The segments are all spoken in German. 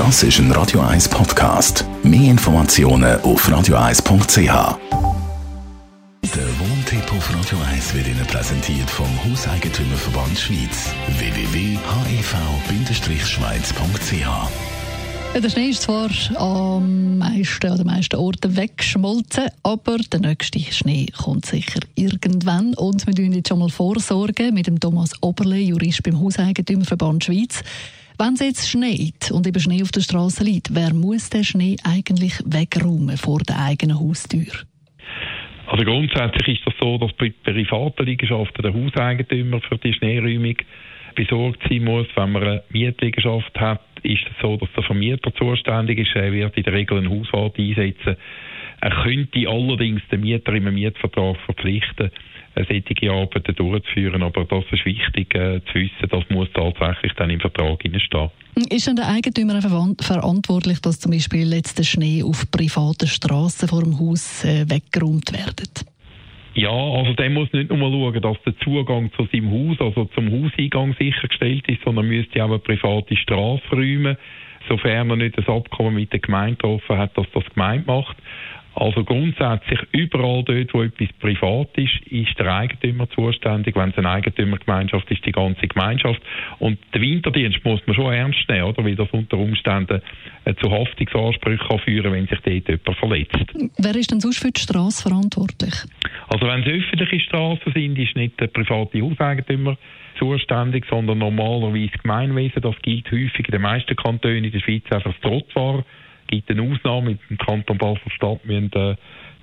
Das ist ein Radio 1 Podcast. Mehr Informationen auf radio1.ch. Der Wohntipp auf Radio 1 wird Ihnen präsentiert vom Hauseigentümerverband Schweiz. www.hev-schweiz.ch der Schnee ist zwar am meisten, an den meisten Orten weggeschmolzen, aber der nächste Schnee kommt sicher irgendwann. Und wir tun jetzt schon mal vorsorgen mit dem Thomas Oberle, Jurist beim Hauseigentümerverband Schweiz. Wenn es jetzt schneit und eben Schnee auf der Straße liegt, wer muss den Schnee eigentlich wegräumen vor der eigenen Haustür? Also grundsätzlich ist das so, dass bei privaten Liegenschaften der Hauseigentümer für die Schneeräumung besorgt sein muss. Wenn man eine Mietliegenschaft hat, ist es so, dass der Vermieter zuständig ist. Er wird in der Regel einen Hauswart einsetzen. Er könnte allerdings den Mieter im Mietvertrag verpflichten, solche Arbeiten durchzuführen. Aber das ist wichtig äh, zu wissen, das muss tatsächlich dann im Vertrag stehen. Ist denn der Eigentümer verantwortlich, dass zum Beispiel jetzt der Schnee auf privaten Straßen vor dem Haus äh, weggeräumt wird? Ja, also der muss nicht nur schauen, dass der Zugang zu seinem Haus, also zum Hauseingang sichergestellt ist, sondern müsste auch eine private Straße räumen, sofern er nicht das Abkommen mit der Gemeinde getroffen hat, dass das Gemeinde macht. Also grundsätzlich überall dort, wo etwas privat ist, ist der Eigentümer zuständig. Wenn es eine Eigentümergemeinschaft ist, die ganze Gemeinschaft. Und den Winterdienst muss man schon ernst nehmen, oder? Weil das unter Umständen äh, zu Haftungsansprüchen kann führen, wenn sich dort jemand verletzt. Wer ist denn sonst für die Straße verantwortlich? Also wenn es öffentliche Straßen sind, ist nicht der private Hauseigentümer zuständig, sondern normalerweise Gemeinwesen. Das gilt häufig in den meisten Kantonen in der Schweiz einfach das Trottoir gibt eine Ausnahme. Im Kanton Basel-Stadt müssen äh,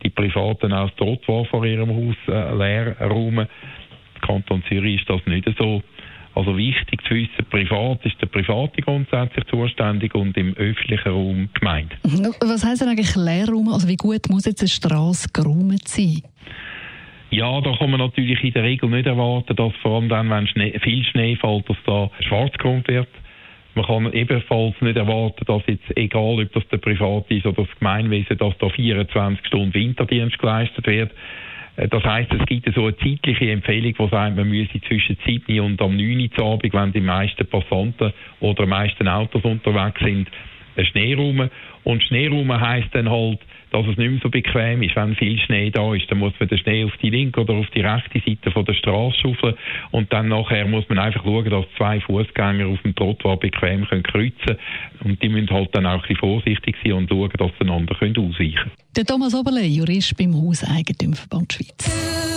die Privaten auch das Trottoir vor ihrem Haus äh, leer räumen. Im Kanton Zürich ist das nicht so. Also wichtig zu wissen, privat ist der Private grundsätzlich zuständig und im öffentlichen Raum gemeint. Was heisst denn eigentlich Leerraum? Also wie gut muss jetzt eine Straße geräumt sein? Ja, da kann man natürlich in der Regel nicht erwarten, dass vor allem dann, wenn Schnee, viel Schnee fällt, dass da schwarz geräumt wird. Man kann ebenfalls nicht erwarten, dass jetzt, egal ob das der Privat ist oder das Gemeinwesen, dass da 24 Stunden Winterdienst geleistet wird. Äh, das heißt, es gibt so eine zeitliche Empfehlung, die sagt, man müsse zwischen 7 und am 9 Uhr Abend, wenn die meisten Passanten oder die meisten Autos unterwegs sind, Schneeraum. Und Schneeraum heisst dann halt, dass es nicht mehr so bequem ist. Wenn viel Schnee da ist, dann muss man den Schnee auf die linke oder auf die rechte Seite von der Straße schaufeln und dann nachher muss man einfach schauen, dass zwei Fußgänger auf dem Trottoir bequem können kreuzen und die müssen halt dann auch ein bisschen vorsichtig sein und schauen, dass sie einander können ausweichen können. Der Thomas Oberle, Jurist beim Hauseigentümerverband Schweiz.